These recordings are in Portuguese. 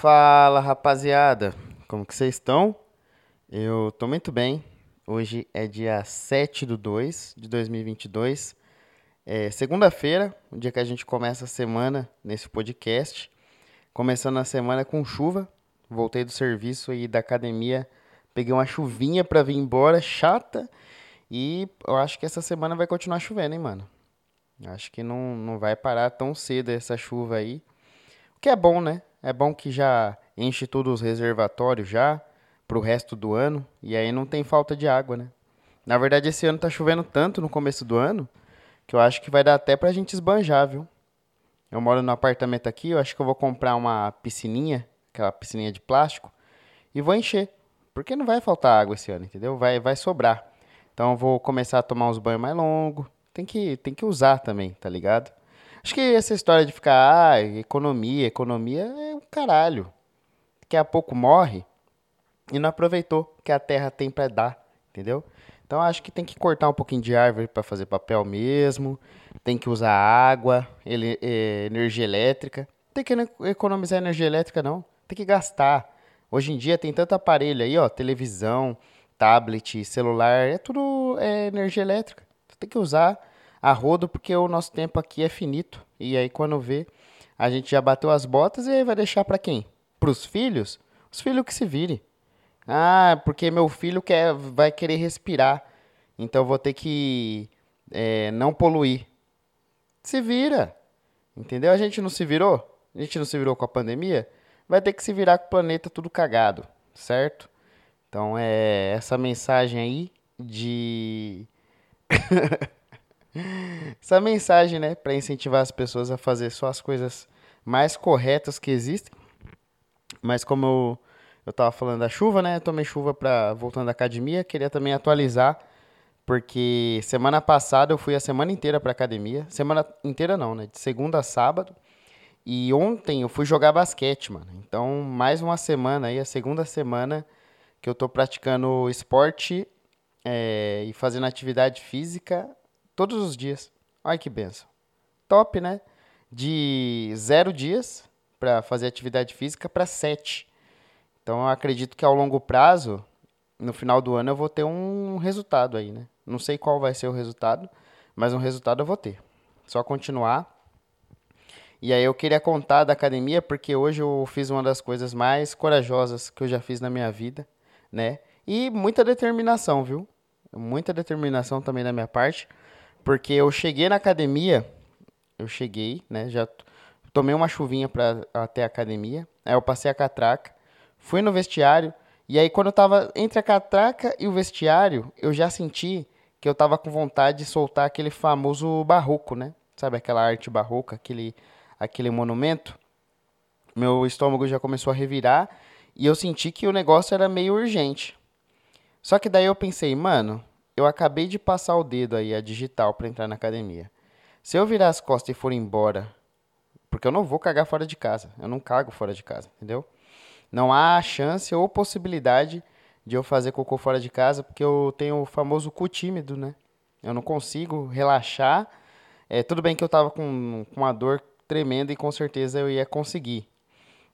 Fala rapaziada, como que vocês estão? Eu tô muito bem. Hoje é dia 7 do 2 de 2022. É segunda-feira, o dia que a gente começa a semana nesse podcast. Começando a semana com chuva. Voltei do serviço e da academia. Peguei uma chuvinha pra vir embora, chata. E eu acho que essa semana vai continuar chovendo, hein, mano? Acho que não, não vai parar tão cedo essa chuva aí. O que é bom, né? É bom que já enche todos os reservatórios já pro resto do ano e aí não tem falta de água, né? Na verdade, esse ano tá chovendo tanto no começo do ano que eu acho que vai dar até pra gente esbanjar, viu? Eu moro no apartamento aqui, eu acho que eu vou comprar uma piscininha, aquela piscininha de plástico, e vou encher. Porque não vai faltar água esse ano, entendeu? Vai, vai sobrar. Então eu vou começar a tomar uns banhos mais longos. Tem que, tem que usar também, tá ligado? Acho que essa história de ficar, ah, economia, economia é caralho. Daqui a pouco morre e não aproveitou que a terra tem para dar, entendeu? Então acho que tem que cortar um pouquinho de árvore para fazer papel mesmo, tem que usar água, ele, é, energia elétrica. Tem que economizar energia elétrica não, tem que gastar. Hoje em dia tem tanto aparelho aí, ó, televisão, tablet, celular, é tudo é, energia elétrica. Tem que usar a rodo porque o nosso tempo aqui é finito. E aí quando vê, a gente já bateu as botas e aí vai deixar para quem? Para os filhos? Os filhos que se virem. Ah, porque meu filho quer, vai querer respirar. Então vou ter que é, não poluir. Se vira. Entendeu? A gente não se virou? A gente não se virou com a pandemia? Vai ter que se virar com o planeta tudo cagado, certo? Então é essa mensagem aí de essa mensagem, né, para incentivar as pessoas a fazer só as coisas mais corretas que existem. Mas como eu, eu tava falando da chuva, né, eu tomei chuva para voltando da academia, queria também atualizar porque semana passada eu fui a semana inteira para academia, semana inteira não, né, de segunda a sábado. E ontem eu fui jogar basquete, mano. Então, mais uma semana aí, a segunda semana que eu tô praticando esporte é, e fazendo atividade física todos os dias. Olha que benção. Top, né? De zero dias para fazer atividade física para sete. Então eu acredito que ao longo prazo, no final do ano, eu vou ter um resultado aí, né? Não sei qual vai ser o resultado, mas um resultado eu vou ter. Só continuar. E aí eu queria contar da academia porque hoje eu fiz uma das coisas mais corajosas que eu já fiz na minha vida, né? E muita determinação, viu? Muita determinação também da minha parte. Porque eu cheguei na academia, eu cheguei, né? Já tomei uma chuvinha para até a academia. Aí eu passei a catraca, fui no vestiário. E aí, quando eu tava entre a catraca e o vestiário, eu já senti que eu tava com vontade de soltar aquele famoso barroco, né? Sabe aquela arte barroca, aquele, aquele monumento? Meu estômago já começou a revirar e eu senti que o negócio era meio urgente. Só que daí eu pensei, mano, eu acabei de passar o dedo aí, a digital, para entrar na academia. Se eu virar as costas e for embora, porque eu não vou cagar fora de casa, eu não cago fora de casa, entendeu? Não há chance ou possibilidade de eu fazer cocô fora de casa, porque eu tenho o famoso cu tímido, né? Eu não consigo relaxar. É, tudo bem que eu tava com, com uma dor tremenda e com certeza eu ia conseguir.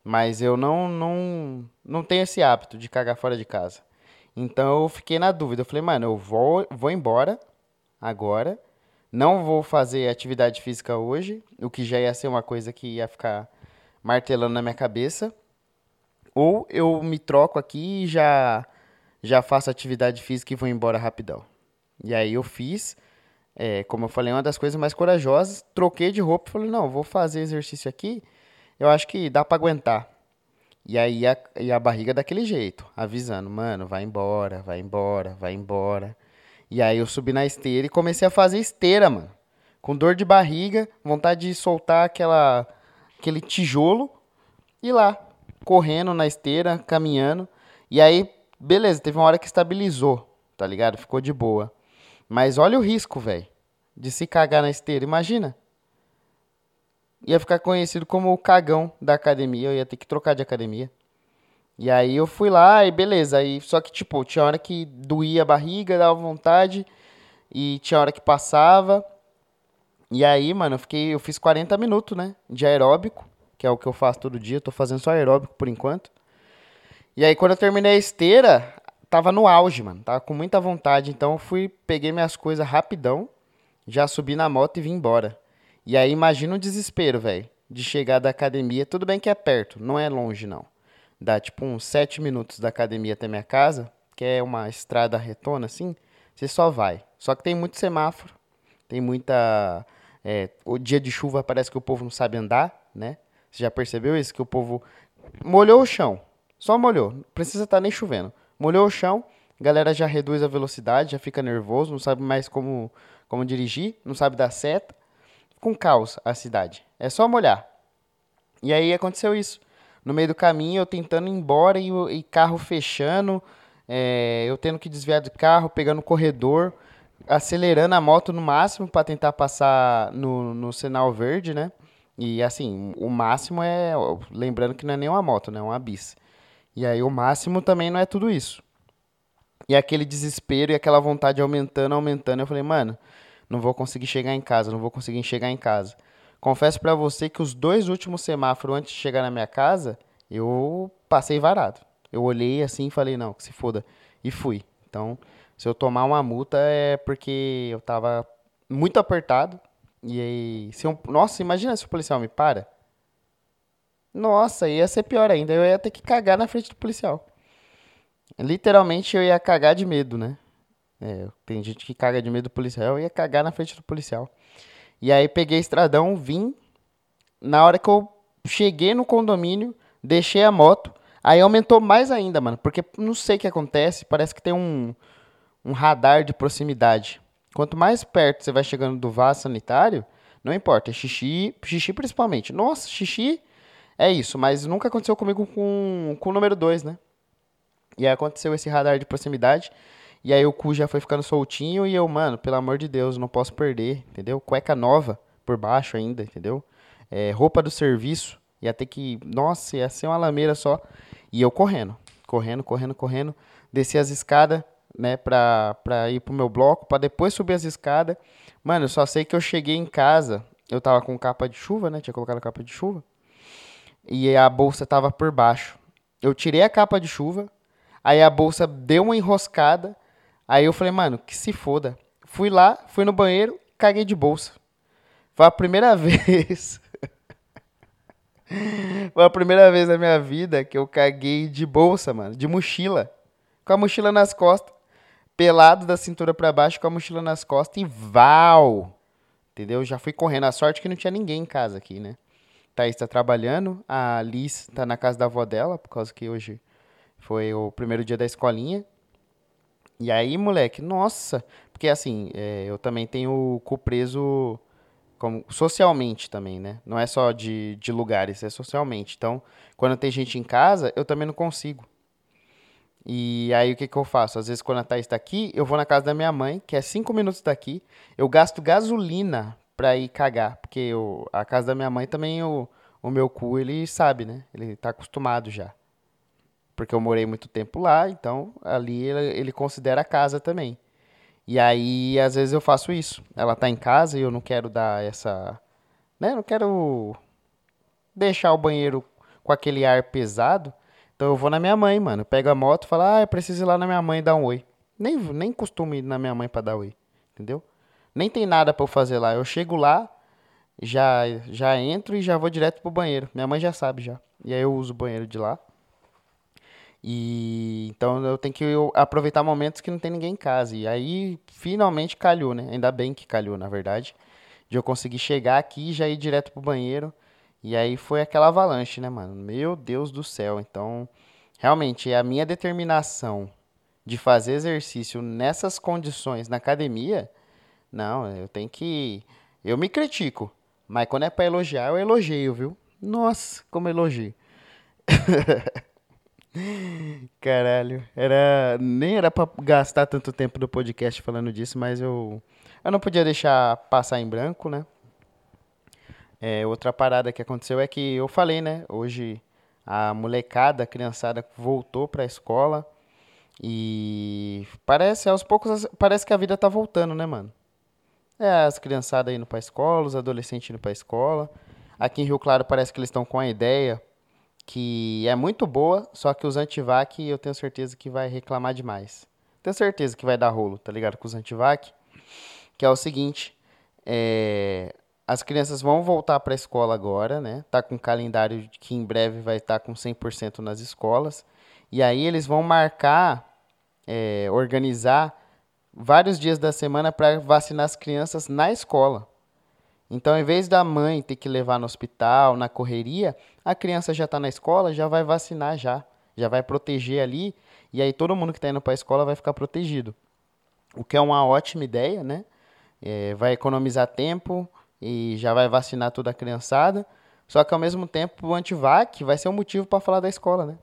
Mas eu não, não, não tenho esse hábito de cagar fora de casa. Então eu fiquei na dúvida. Eu falei, mano, eu vou, vou embora agora. Não vou fazer atividade física hoje, o que já ia ser uma coisa que ia ficar martelando na minha cabeça. Ou eu me troco aqui e já, já faço atividade física e vou embora rapidão. E aí eu fiz, é, como eu falei, uma das coisas mais corajosas. Troquei de roupa e falei, não, vou fazer exercício aqui. Eu acho que dá para aguentar. E aí a, e a barriga daquele jeito, avisando, mano, vai embora, vai embora, vai embora. E aí eu subi na esteira e comecei a fazer esteira, mano. Com dor de barriga, vontade de soltar aquela aquele tijolo e lá, correndo na esteira, caminhando. E aí, beleza, teve uma hora que estabilizou, tá ligado? Ficou de boa. Mas olha o risco, velho, de se cagar na esteira, imagina ia ficar conhecido como o cagão da academia, eu ia ter que trocar de academia. E aí eu fui lá e beleza, aí só que tipo, tinha hora que doía a barriga, dava vontade, e tinha hora que passava. E aí, mano, eu fiquei, eu fiz 40 minutos, né, de aeróbico, que é o que eu faço todo dia. Tô fazendo só aeróbico por enquanto. E aí, quando eu terminei a esteira, tava no auge, mano. Tava com muita vontade. Então, eu fui, peguei minhas coisas rapidão, já subi na moto e vim embora. E aí, imagina o desespero, velho, de chegar da academia. Tudo bem que é perto, não é longe, não. Dá tipo uns sete minutos da academia até minha casa, que é uma estrada retona assim. Você só vai. Só que tem muito semáforo, tem muita. É, o dia de chuva parece que o povo não sabe andar, né? Você já percebeu isso? Que o povo molhou o chão. Só molhou. Não precisa estar tá nem chovendo. Molhou o chão, a galera já reduz a velocidade, já fica nervoso, não sabe mais como, como dirigir, não sabe dar seta. Com caos a cidade. É só molhar. E aí aconteceu isso. No meio do caminho, eu tentando ir embora e, e carro fechando, é, eu tendo que desviar do carro, pegando o corredor, acelerando a moto no máximo para tentar passar no, no sinal verde, né? E assim, o máximo é. Lembrando que não é nem uma moto, né? É uma bis. E aí o máximo também não é tudo isso. E aquele desespero e aquela vontade aumentando, aumentando. Eu falei, mano, não vou conseguir chegar em casa, não vou conseguir chegar em casa. Confesso para você que os dois últimos semáforos antes de chegar na minha casa, eu passei varado. Eu olhei assim e falei, não, que se foda. E fui. Então, se eu tomar uma multa é porque eu tava muito apertado. E aí, se eu, nossa, imagina se o policial me para. Nossa, ia ser pior ainda. Eu ia ter que cagar na frente do policial. Literalmente eu ia cagar de medo, né? É, tem gente que caga de medo do policial, eu ia cagar na frente do policial. E aí peguei estradão, vim. Na hora que eu cheguei no condomínio, deixei a moto. Aí aumentou mais ainda, mano. Porque não sei o que acontece, parece que tem um, um radar de proximidade. Quanto mais perto você vai chegando do vaso sanitário, não importa, é xixi, xixi principalmente. Nossa, xixi é isso, mas nunca aconteceu comigo com, com o número 2, né? E aí aconteceu esse radar de proximidade. E aí o cu já foi ficando soltinho e eu, mano, pelo amor de Deus, não posso perder, entendeu? Cueca nova por baixo ainda, entendeu? É, roupa do serviço, ia ter que. Nossa, ia ser uma lameira só. E eu correndo, correndo, correndo, correndo. Desci as escadas, né, pra, pra ir pro meu bloco, pra depois subir as escadas. Mano, eu só sei que eu cheguei em casa, eu tava com capa de chuva, né? Tinha colocado capa de chuva e a bolsa tava por baixo. Eu tirei a capa de chuva, aí a bolsa deu uma enroscada, aí eu falei, mano, que se foda. Fui lá, fui no banheiro, caguei de bolsa. Foi a primeira vez. Foi a primeira vez na minha vida que eu caguei de bolsa, mano, de mochila. Com a mochila nas costas, pelado da cintura para baixo com a mochila nas costas e val. Entendeu? Já fui correndo. A sorte que não tinha ninguém em casa aqui, né? Thaís está trabalhando, a Liz está na casa da avó dela, por causa que hoje foi o primeiro dia da escolinha. E aí, moleque, nossa, porque assim, é, eu também tenho o cu preso como, socialmente também, né? Não é só de, de lugares, é socialmente. Então, quando tem gente em casa, eu também não consigo. E aí, o que, que eu faço? Às vezes, quando a Thaís está aqui, eu vou na casa da minha mãe, que é cinco minutos daqui. Eu gasto gasolina pra ir cagar. Porque eu, a casa da minha mãe também, o, o meu cu, ele sabe, né? Ele tá acostumado já. Porque eu morei muito tempo lá, então ali ele, ele considera a casa também. E aí, às vezes eu faço isso. Ela tá em casa e eu não quero dar essa. Né? Não quero deixar o banheiro com aquele ar pesado. Então eu vou na minha mãe, mano. Pego a moto e falo, ah, eu preciso ir lá na minha mãe dar um oi. Nem, nem costumo ir na minha mãe pra dar oi. Entendeu? Nem tem nada para eu fazer lá. Eu chego lá, já já entro e já vou direto pro banheiro. Minha mãe já sabe já. E aí eu uso o banheiro de lá. E então eu tenho que aproveitar momentos que não tem ninguém em casa. E aí finalmente calhou, né? Ainda bem que calhou, na verdade. De eu conseguir chegar aqui e já ir direto pro banheiro. E aí foi aquela avalanche, né, mano? Meu Deus do céu. Então, realmente, a minha determinação de fazer exercício nessas condições na academia não, eu tenho que. Eu me critico. Mas quando é pra elogiar, eu elogio, viu? Nossa, como elogio. Caralho, era nem era para gastar tanto tempo do podcast falando disso, mas eu eu não podia deixar passar em branco, né? É, outra parada que aconteceu é que eu falei, né? Hoje a molecada, a criançada voltou para a escola e parece aos poucos parece que a vida tá voltando, né, mano? É, as criançadas indo pra escola, os adolescentes indo pra escola. Aqui em Rio Claro parece que eles estão com a ideia que é muito boa, só que os antivac eu tenho certeza que vai reclamar demais. Tenho certeza que vai dar rolo, tá ligado? Com os antivac. Que é o seguinte, é, as crianças vão voltar para a escola agora, né? Tá com um calendário que em breve vai estar tá com 100% nas escolas. E aí eles vão marcar, é, organizar vários dias da semana para vacinar as crianças na escola. Então, em vez da mãe ter que levar no hospital, na correria, a criança já está na escola, já vai vacinar já, já vai proteger ali, e aí todo mundo que está indo para a escola vai ficar protegido. O que é uma ótima ideia, né? É, vai economizar tempo e já vai vacinar toda a criançada. Só que ao mesmo tempo o antivac vai ser um motivo para falar da escola, né?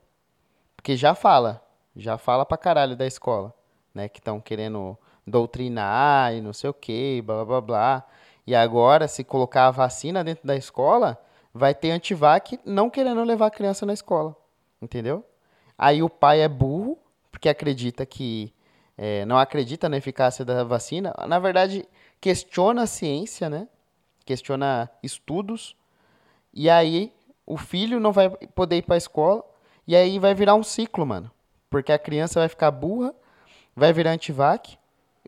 Porque já fala, já fala pra caralho da escola, né? Que estão querendo doutrinar e não sei o que, blá blá blá. E agora, se colocar a vacina dentro da escola, vai ter antivac não querendo levar a criança na escola. Entendeu? Aí o pai é burro, porque acredita que. É, não acredita na eficácia da vacina. Na verdade, questiona a ciência, né? Questiona estudos. E aí o filho não vai poder ir para a escola. E aí vai virar um ciclo, mano. Porque a criança vai ficar burra, vai virar antivac,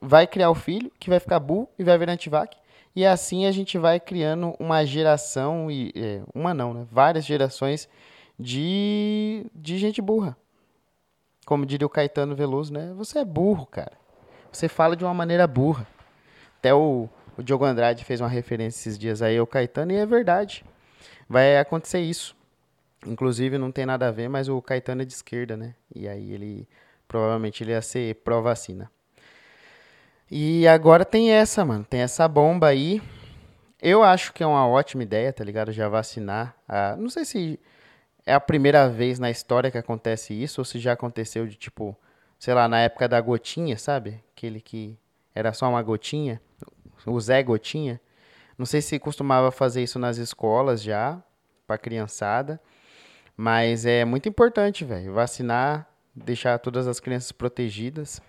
vai criar o filho que vai ficar burro e vai virar antivac. E assim a gente vai criando uma geração, e é, uma não, né? Várias gerações de, de gente burra. Como diria o Caetano Veloso, né? Você é burro, cara. Você fala de uma maneira burra. Até o, o Diogo Andrade fez uma referência esses dias aí ao Caetano e é verdade. Vai acontecer isso. Inclusive não tem nada a ver, mas o Caetano é de esquerda, né? E aí ele provavelmente ele ia ser pró-vacina. E agora tem essa, mano. Tem essa bomba aí. Eu acho que é uma ótima ideia, tá ligado? Já vacinar. Ah, não sei se é a primeira vez na história que acontece isso, ou se já aconteceu de tipo, sei lá, na época da gotinha, sabe? Aquele que era só uma gotinha. O Zé Gotinha. Não sei se costumava fazer isso nas escolas já, pra criançada. Mas é muito importante, velho. Vacinar, deixar todas as crianças protegidas.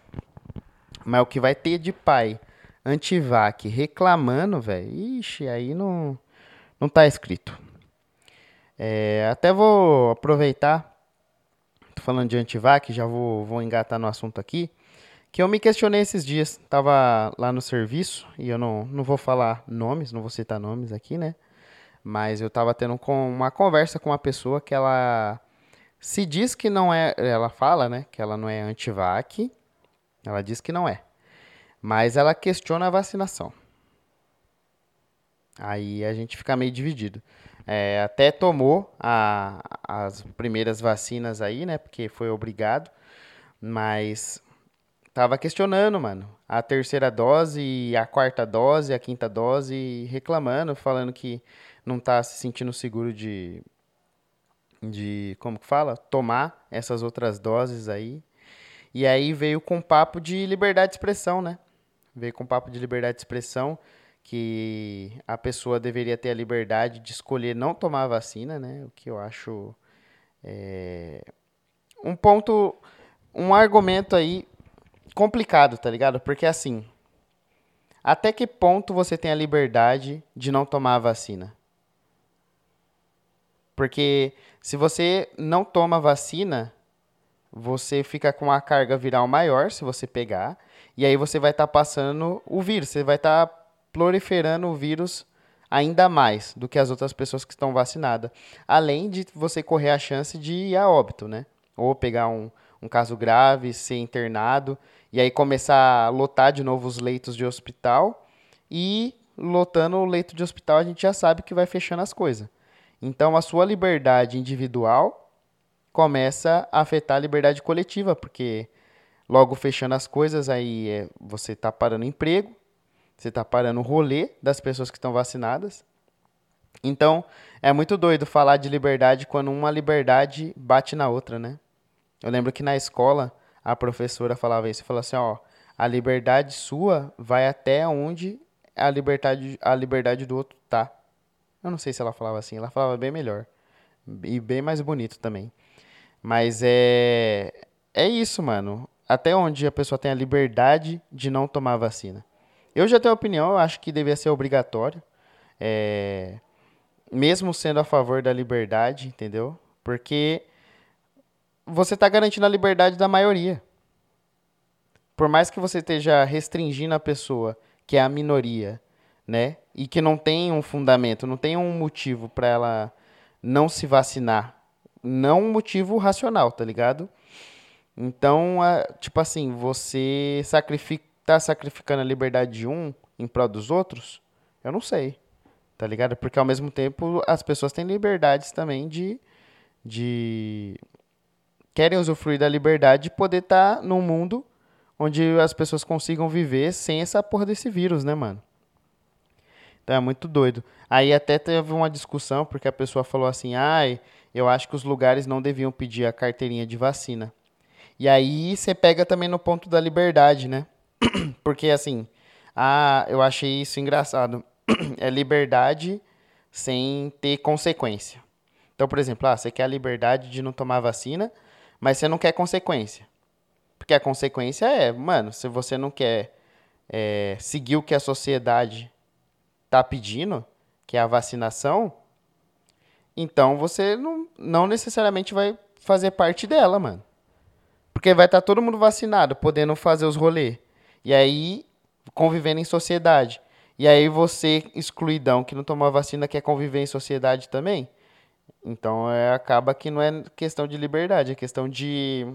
Mas o que vai ter de pai antivac reclamando, velho, ixi, aí não, não tá escrito. É, até vou aproveitar, tô falando de antivac, já vou, vou engatar no assunto aqui, que eu me questionei esses dias, tava lá no serviço, e eu não, não vou falar nomes, não vou citar nomes aqui, né? Mas eu tava tendo uma conversa com uma pessoa que ela se diz que não é, ela fala, né, que ela não é antivac, ela diz que não é. Mas ela questiona a vacinação. Aí a gente fica meio dividido. É, até tomou a, as primeiras vacinas aí, né? Porque foi obrigado. Mas tava questionando, mano. A terceira dose, a quarta dose, a quinta dose, reclamando, falando que não tá se sentindo seguro de. De. Como que fala? Tomar essas outras doses aí. E aí veio com papo de liberdade de expressão, né? Veio com papo de liberdade de expressão que a pessoa deveria ter a liberdade de escolher não tomar vacina, né? O que eu acho é, um ponto, um argumento aí complicado, tá ligado? Porque assim, até que ponto você tem a liberdade de não tomar a vacina? Porque se você não toma a vacina, você fica com a carga viral maior se você pegar, e aí você vai estar tá passando o vírus, você vai estar tá proliferando o vírus ainda mais do que as outras pessoas que estão vacinadas. Além de você correr a chance de ir a óbito, né? Ou pegar um, um caso grave, ser internado, e aí começar a lotar de novo os leitos de hospital, e lotando o leito de hospital a gente já sabe que vai fechando as coisas. Então a sua liberdade individual começa a afetar a liberdade coletiva, porque logo fechando as coisas, aí é, você está parando emprego, você está parando o rolê das pessoas que estão vacinadas. Então, é muito doido falar de liberdade quando uma liberdade bate na outra, né? Eu lembro que na escola a professora falava isso, falava assim, ó, a liberdade sua vai até onde a liberdade, a liberdade do outro tá. Eu não sei se ela falava assim, ela falava bem melhor e bem mais bonito também. Mas é. É isso, mano. Até onde a pessoa tem a liberdade de não tomar vacina. Eu já tenho opinião, eu acho que deveria ser obrigatório. É, mesmo sendo a favor da liberdade, entendeu? Porque você está garantindo a liberdade da maioria. Por mais que você esteja restringindo a pessoa, que é a minoria, né? E que não tem um fundamento, não tem um motivo para ela não se vacinar. Não um motivo racional, tá ligado? Então, tipo assim, você sacrifica, tá sacrificando a liberdade de um em prol dos outros? Eu não sei, tá ligado? Porque ao mesmo tempo as pessoas têm liberdades também de. de querem usufruir da liberdade de poder estar tá num mundo onde as pessoas consigam viver sem essa porra desse vírus, né, mano? Então é muito doido. Aí até teve uma discussão, porque a pessoa falou assim: ai, eu acho que os lugares não deviam pedir a carteirinha de vacina. E aí você pega também no ponto da liberdade, né? Porque assim, ah, eu achei isso engraçado. é liberdade sem ter consequência. Então, por exemplo, ah, você quer a liberdade de não tomar vacina, mas você não quer consequência. Porque a consequência é, mano, se você não quer é, seguir o que a sociedade tá pedindo, que é a vacinação, então você não, não necessariamente vai fazer parte dela, mano. Porque vai estar tá todo mundo vacinado, podendo fazer os rolês. E aí, convivendo em sociedade. E aí você, excluidão, que não tomou a vacina, quer conviver em sociedade também? Então é, acaba que não é questão de liberdade, é questão de.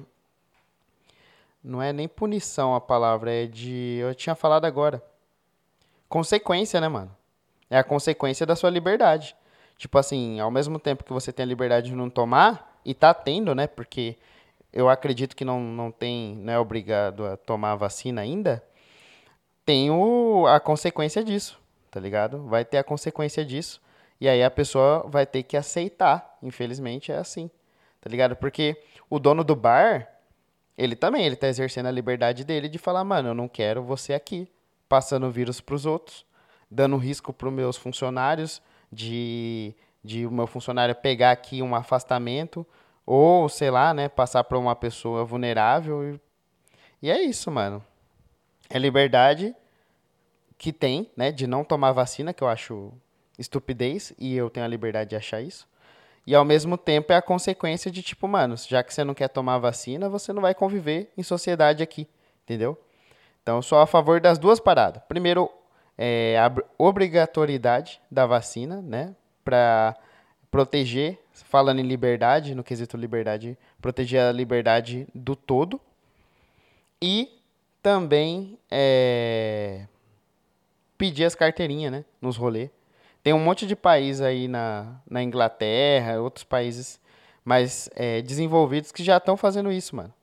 Não é nem punição a palavra, é de. Eu tinha falado agora. Consequência, né, mano? É a consequência da sua liberdade. Tipo assim, ao mesmo tempo que você tem a liberdade de não tomar, e tá tendo, né? Porque eu acredito que não, não tem, não é obrigado a tomar a vacina ainda, tem o, a consequência disso, tá ligado? Vai ter a consequência disso. E aí a pessoa vai ter que aceitar. Infelizmente é assim. Tá ligado? Porque o dono do bar, ele também, ele tá exercendo a liberdade dele de falar, mano, eu não quero você aqui, passando vírus pros outros, dando risco pros meus funcionários de de o meu funcionário pegar aqui um afastamento ou, sei lá, né, passar para uma pessoa vulnerável. E, e é isso, mano. É liberdade que tem, né, de não tomar vacina, que eu acho estupidez, e eu tenho a liberdade de achar isso. E ao mesmo tempo é a consequência de tipo, mano, já que você não quer tomar vacina, você não vai conviver em sociedade aqui, entendeu? Então eu sou a favor das duas paradas. Primeiro, é, a obrigatoriedade da vacina, né, para proteger, falando em liberdade, no quesito liberdade, proteger a liberdade do todo. E também é, pedir as carteirinhas, né, nos rolês. Tem um monte de país aí na, na Inglaterra, outros países mais é, desenvolvidos que já estão fazendo isso, mano.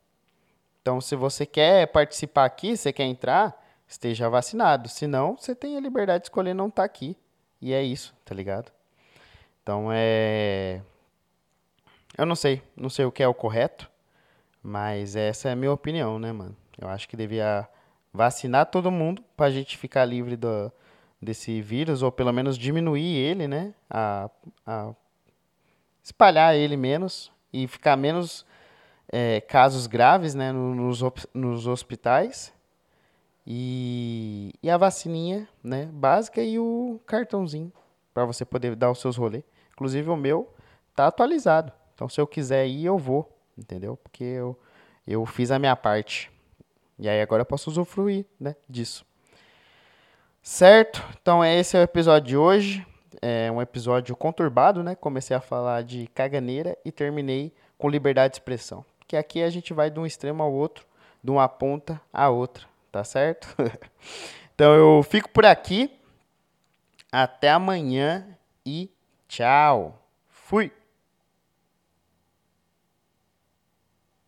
Então, se você quer participar aqui, você quer entrar, esteja vacinado. Se não, você tem a liberdade de escolher não estar tá aqui. E é isso, tá ligado? Então é. Eu não sei, não sei o que é o correto, mas essa é a minha opinião, né, mano? Eu acho que devia vacinar todo mundo pra gente ficar livre do, desse vírus, ou pelo menos diminuir ele, né? A, a espalhar ele menos e ficar menos é, casos graves, né, nos, nos hospitais. E, e a vacininha, né, básica e o cartãozinho para você poder dar os seus rolês. Inclusive o meu tá atualizado. Então se eu quiser ir, eu vou, entendeu? Porque eu, eu fiz a minha parte. E aí agora eu posso usufruir, né, disso. Certo? Então esse é o episódio de hoje. É um episódio conturbado, né? Comecei a falar de caganeira e terminei com liberdade de expressão. Que aqui a gente vai de um extremo ao outro, de uma ponta à outra, tá certo? então eu fico por aqui. Até amanhã e Tchau. Fui.